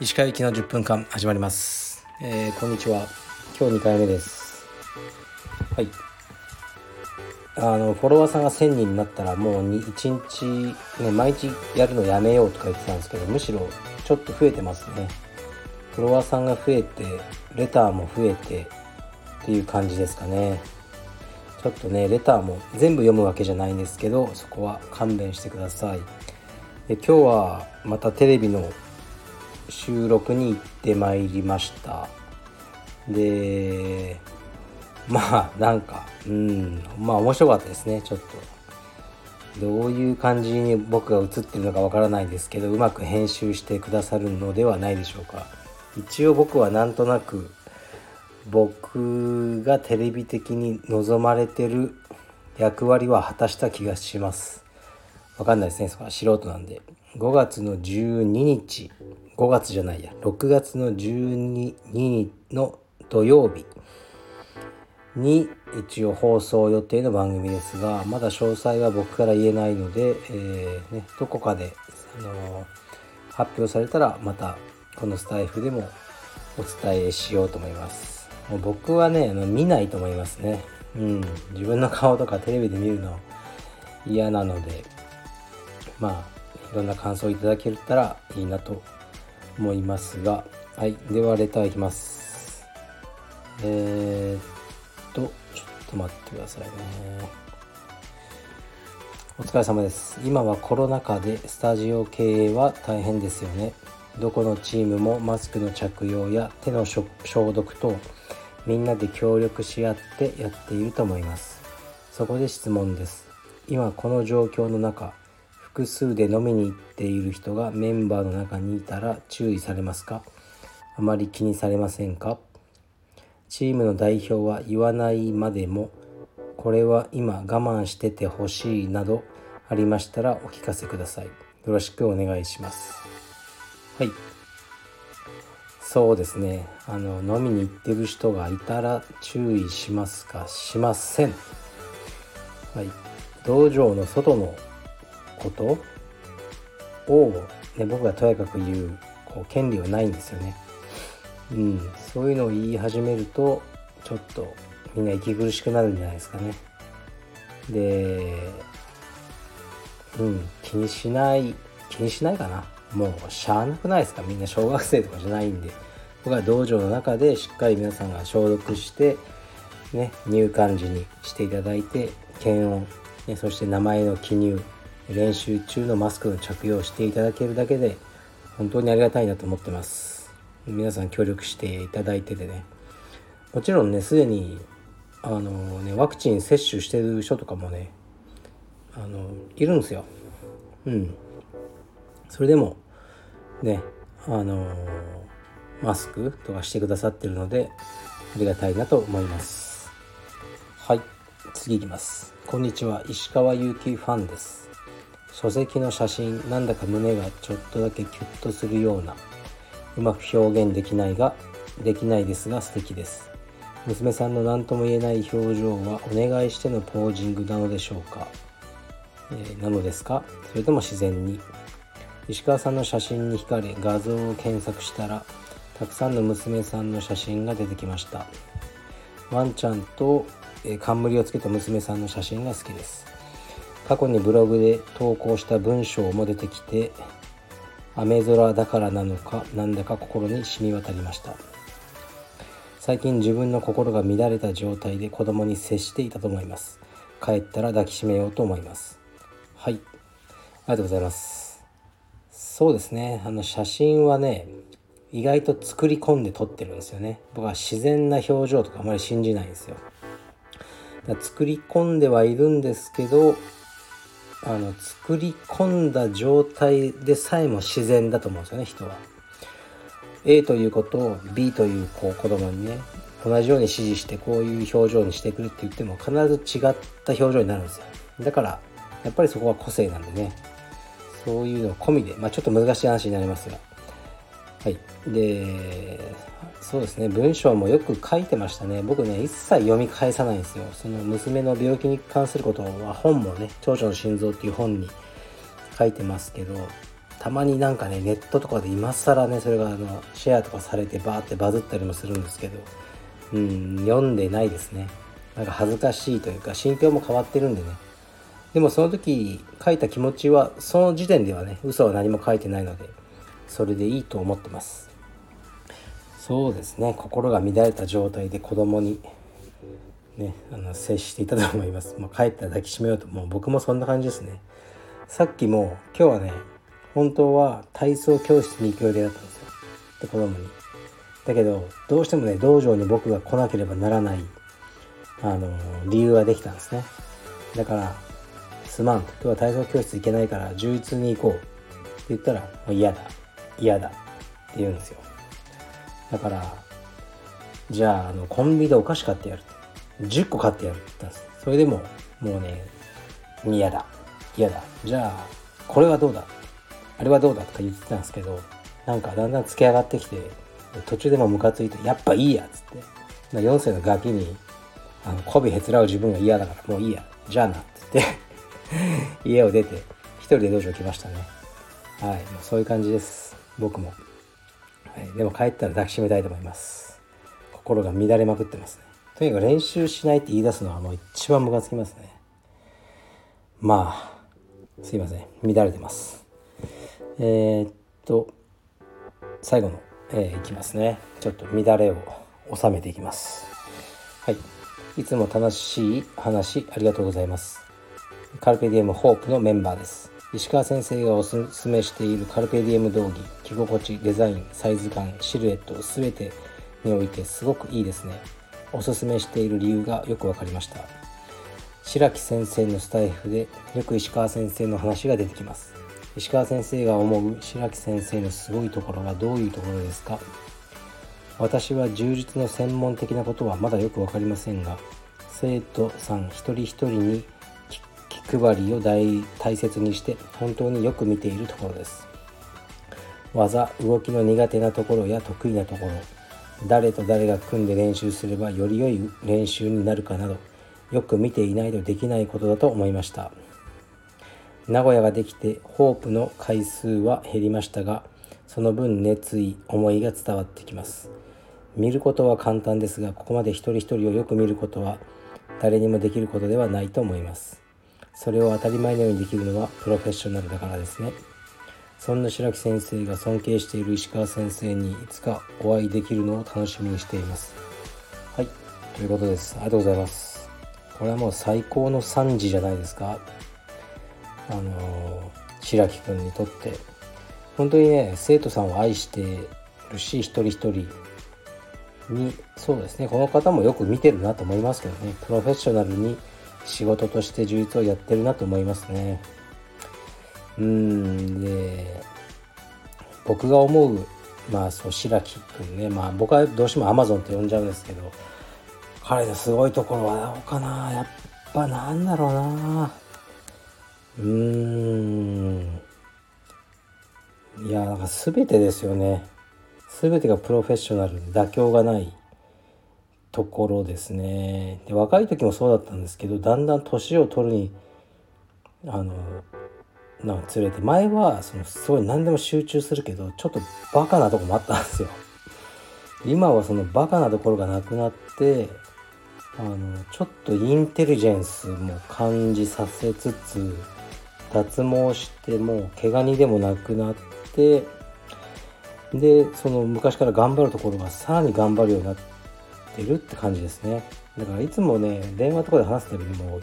石川行きの10分間始まります、えー、こんにちは。今日2回目です。はい。あのフォロワーさんが1000人になったらもう1日、ね、毎日やるのやめようとか言ってたんですけどむしろちょっと増えてますね。フォロワーさんが増えてレターも増えてっていう感じですかね。ちょっとねレターも全部読むわけじゃないんですけどそこは勘弁してください。で今日はまたテレビの収録に行ってまいりました。でまあなんかうんまあ面白かったですねちょっと。どういう感じに僕が映ってるのかわからないですけどうまく編集してくださるのではないでしょうか。一応僕はなんとなく僕がテレビ的に望まれてる役割は果たした気がします。わかんないですね。そこは素人なんで。5月の12日。5月じゃないや。6月の12日の土曜日。に一応放送予定の番組ですがまだ詳細は僕から言えないので、えー、ね、どこかで、あのー、発表されたらまたこのスタイフでもお伝えしようと思います。もう僕はねあ見ないと思いますね。うん。自分の顔とかテレビで見るの嫌なのでまあいろんな感想をいただけたらいいなと思いますが。はい。ではレターいきます。えー、とちょっと待ってくださいね。お疲れ様です。今はコロナ禍でスタジオ経営は大変ですよね。どこのチームもマスクの着用や手の消毒とみんなで協力し合ってやっていると思います。そこで質問です。今この状況の中複数で飲みに行っている人がメンバーの中にいたら注意されますか？あまり気にされませんか？チームの代表は言わないまでもこれは今我慢しててほしいなどありましたらお聞かせください。よろしくお願いします。はい。そうですね。あの飲みに行ってる人がいたら注意しますか？しません。はい。道場の外のこと？を、ね、僕がとやかく言うこう権利はないんですよね。うん、そういうのを言い始めるとちょっとみんな息苦しくなるんじゃないですかね。で、うん、気にしない気にしないかな。もうしゃあなくないですか？みんな小学生とかじゃないんで。僕は道場の中でしっかり皆さんが消毒してね入館時にしていただいて検温、ね、そして名前の記入練習中のマスクの着用をしていただけるだけで本当にありがたいなと思ってます。皆さん協力していただいててね。もちろんねすでにあのねワクチン接種してる人とかもねあのいるんですよ。うん。それでもねあのマスクとかしてくださってるのでありがたいなと思います。はい次いきます。こんにちは石川祐希ファンです。書籍の写真なんだか胸がちょっとだけキュッとするようなうまく表現できないができないですが素敵です。娘さんの何とも言えない表情はお願いしてのポージングなのでしょうか、えー、なのですか？それとも自然に？石川さんの写真に惹かれ画像を検索したらたくさんの娘さんの写真が出てきました。ワンちゃんと、冠をつけた娘さんの写真が好きです。過去にブログで投稿した文章も出てきて雨空だからなのかなんだか心に染み渡りました。最近自分の心が乱れた状態で子供に接していたと思います。帰ったら抱きしめようと思います。はい。ありがとうございます。そうですね。あの写真はね意外と作り込んで撮ってるんですよね。僕は自然な表情とかあまり信じないんですよ。作り込んではいるんですけどあの作り込んだ状態でさえも自然だと思うんですよね人は。A ということを B というこう子供にね同じように指示してこういう表情にしてくるって言っても必ず違った表情になるんですよ。だからやっぱりそこは個性なんでね。そういうの込みでまあちょっと難しい話になりますが。はい。でそうですね。文章もよく書いてましたね。僕ね一切読み返さないんですよ。その娘の病気に関することは本もね「長女の心臓」っていう本に書いてますけどたまになんかねネットとかで今更ねそれがあのシェアとかされてバーってバズったりもするんですけどうん読んでないですね。なんか恥ずかしいというか心境も変わってるんでね。でもその時書いた気持ちはその時点ではね嘘は何も書いてないのでそれでいいと思ってます。そうですね。心が乱れた状態で子供にねあの接していたと思います、まあ、帰ったら抱きしめようと。もう僕もそんな感じですね。さっきも今日はね本当は体操教室に行く予定だったんですよ。で子供に。だけどどうしてもね道場に僕が来なければならないあの理由ができたんですね。だからすまん。今日は体操教室行けないから充実に行こう。って言ったらもう嫌だ。嫌だ。って言うんですよ。だからじゃああのコンビでお菓子買ってやる。10個買ってやる。って言ったんです。それでももうね嫌だ。嫌だ。じゃあこれはどうだ？あれはどうだ？とか言ってたんですけどなんかだんだんつけ上がってきて途中でもムカついてやっぱいいや。っつって。4歳のガキにあの媚びへつらう自分が嫌だからもういいや。じゃあな。っつって。家を出て一人で道場来ましたね。はい。もうそういう感じです。僕も、はい、でも帰ったら抱きしめたいと思います。心が乱れまくってますね。とにかく練習しないって言い出すのはもう一番ムカつきますね。まあすいません。乱れてます。えー、っと最後の、えー、いきますね。ちょっと乱れを収めていきます。はい。いつも楽しい話ありがとうございます。カルペディエムホープのメンバーです。石川先生がおすすめしているカルペディエム道着着心地デザインサイズ感シルエット全てにおいてすごくいいですね。おすすめしている理由がよく分かりました。白木先生のスタイフでよく石川先生の話が出てきます。石川先生が思う白木先生のすごいところはどういうところですか？私は充実の専門的なことはまだよく分かりませんが生徒さん一人一人に気配りを大大切にして本当によく見ているところです。技動きの苦手なところや得意なところ誰と誰が組んで練習すればより良い練習になるかなどよく見ていないとできないことだと思いました。名古屋ができてホープの回数は減りましたがその分熱意思いが伝わってきます。見ることは簡単ですがここまで一人一人をよく見ることは誰にもできることではないと思います。それを当たり前のようにできるのはプロフェッショナルだからですね。そんな白木先生が尊敬している石川先生にいつかお会いできるのを楽しみにしています。はい。ということです。ありがとうございます。これはもう最高の賛辞じゃないですか。あの白木君にとって。本当にね生徒さんを愛してるし一人一人にそうですね。この方もよく見てるなと思いますけどね。プロフェッショナルに仕事として充実をやってるなと思いますね。うんで僕が思うまあそう白木君ね。まあ僕はどうしてもアマゾンって呼んじゃうんですけど彼のすごいところはどうかな。やっぱなんだろうな。うーん。いやなんか全てですよね。全てがプロフェッショナルで妥協がない。ところですね。で若い時もそうだったんですけどだんだん年を取るにあのなんつれて前はそのすごい何でも集中するけどちょっとバカなとこもあったんですよ。今はそのバカなところがなくなってあのちょっとインテリジェンスも感じさせつつ脱毛しても毛ガニでもなくなってでその昔から頑張るところがさらに頑張るようになってるって感じですね。だからいつもね電話とかで話すたびにも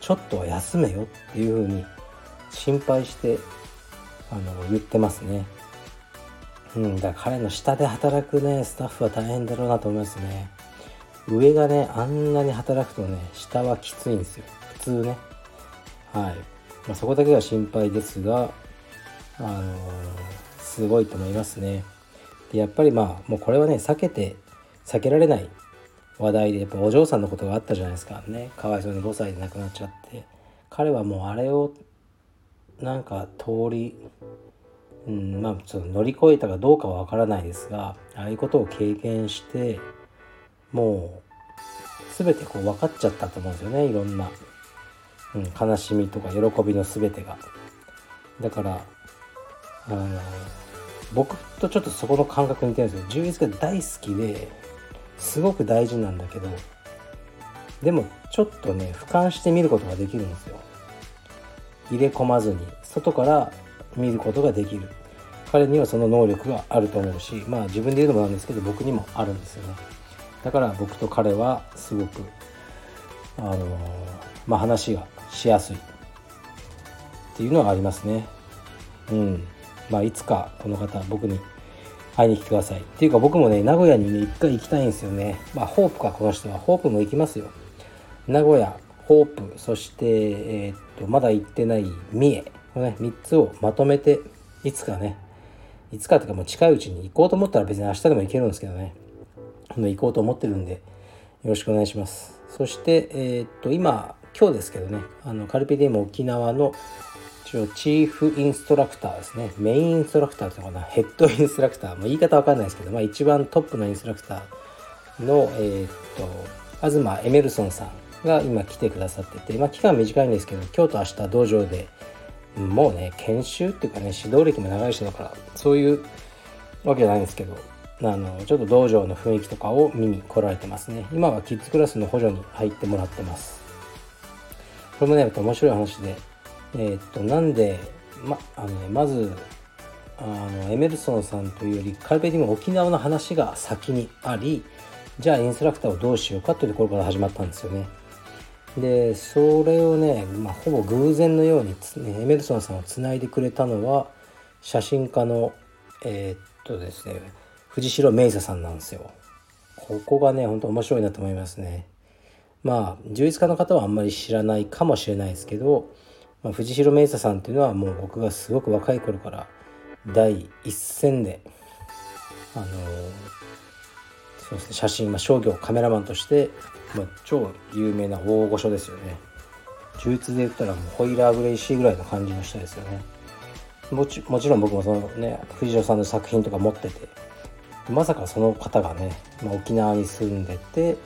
ちょっとは休めよっていう風に心配してあの言ってますね。うんだから彼の下で働くねスタッフは大変だろうなと思いますね。上がねあんなに働くとね下はきついんですよ。普通ね。はい、まあ、そこだけが心配ですがあのー、すごいと思いますね。でやっぱりまあもうこれはね避けて避けられない話題でやっぱお嬢さんのことがあったじゃないですか。ね。かわいそうに5歳で亡くなっちゃって。彼はもうあれをなんか通りうんまあ、ちょっと乗り越えたかどうかは分からないですがああいうことを経験してもう全てこう分かっちゃったと思うんですよね。いろんな、うん、悲しみとか喜びの全てが。だからあの僕とちょっとそこの感覚似てるんですよ。充実が大好きですごく大事なんだけどでもちょっとね俯瞰して見ることができるんですよ。入れ込まずに外から見ることができる。彼にはその能力があると思うしまあ自分で言うのもなんですけど僕にもあるんですよね。だから僕と彼はすごくあのまあ話がしやすい。っていうのはありますね。うん。まあいつかこの方僕に会いに来てください。っていうか僕もね名古屋にね一回行きたいんですよね。まあホープかこの人は。ホープも行きますよ。名古屋ホープそして、えー、っとまだ行ってない三重。このね3つをまとめていつかねいつかというかもう近いうちに行こうと思ったら別に明日でも行けるんですけどね。行こうと思ってるんでよろしくお願いします。そしてえー、っと今今日ですけどねあのカルピディウム沖縄の応チーフインストラクターですね。メインインストラクターっていうのかな。ヘッドインストラクター、まあ、言い方わかんないですけど、まあ、一番トップのインストラクターのえー、っと東エメルソンさんが今来てくださってて、まあ、期間短いんですけど今日と明日道場でもうね研修っていうかね指導歴も長い人だからそういうわけじゃないんですけどあのちょっと道場の雰囲気とかを見に来られてますね。今はキッズクラスの補助に入ってもらってます。これもね面白い話でえー、っとなんでまあの、ね、まずあのエメルソンさんというよりカルペディム沖縄の話が先にありじゃあインストラクターをどうしようかというところから始まったんですよね。でそれをね、まあ、ほぼ偶然のように、ね、エメルソンさんをつないでくれたのは写真家のえー、っとですね藤代明沙さんなんですよ。ここがねほんと面白いなと思いますね。まあ充実家の方はあんまり知らないかもしれないですけど、まあ、藤代明沙さんっていうのはもう僕がすごく若い頃から第一線であのそうですね写真、まあ、商業カメラマンとしてまあ、超有名な大御所ですよね。充実で言ったらもうホイラー・グレイシーぐらいの感じの人ですよね。もちもちろん僕もそのね藤代さんの作品とか持っててまさかその方がね、まあ、沖縄に住んでて、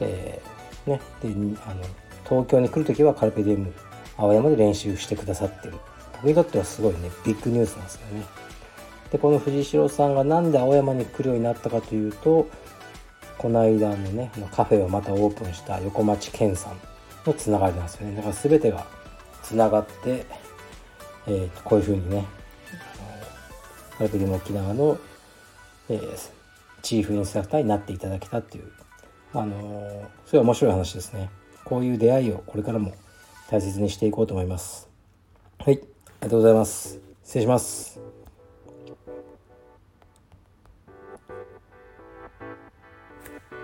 えー、ね、であの東京に来る時はカルペディウム青山で練習してくださってる。僕にとってはすごいねビッグニュースなんですよね。でこの藤代さんが何で青山に来るようになったかというとこの間のねカフェをまたオープンした横町健さんのつながりなんですよね。だから全てがつながって、えー、こういうふうにねカルピディム沖縄の、えー、チーフインストラクターになっていただけたっていうあのー、それは面白い話ですね。こういう出会いをこれからも大切にしていこうと思います。はいありがとうございます。失礼します。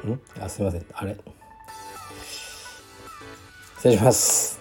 ん？あすいません。あれ？失礼します。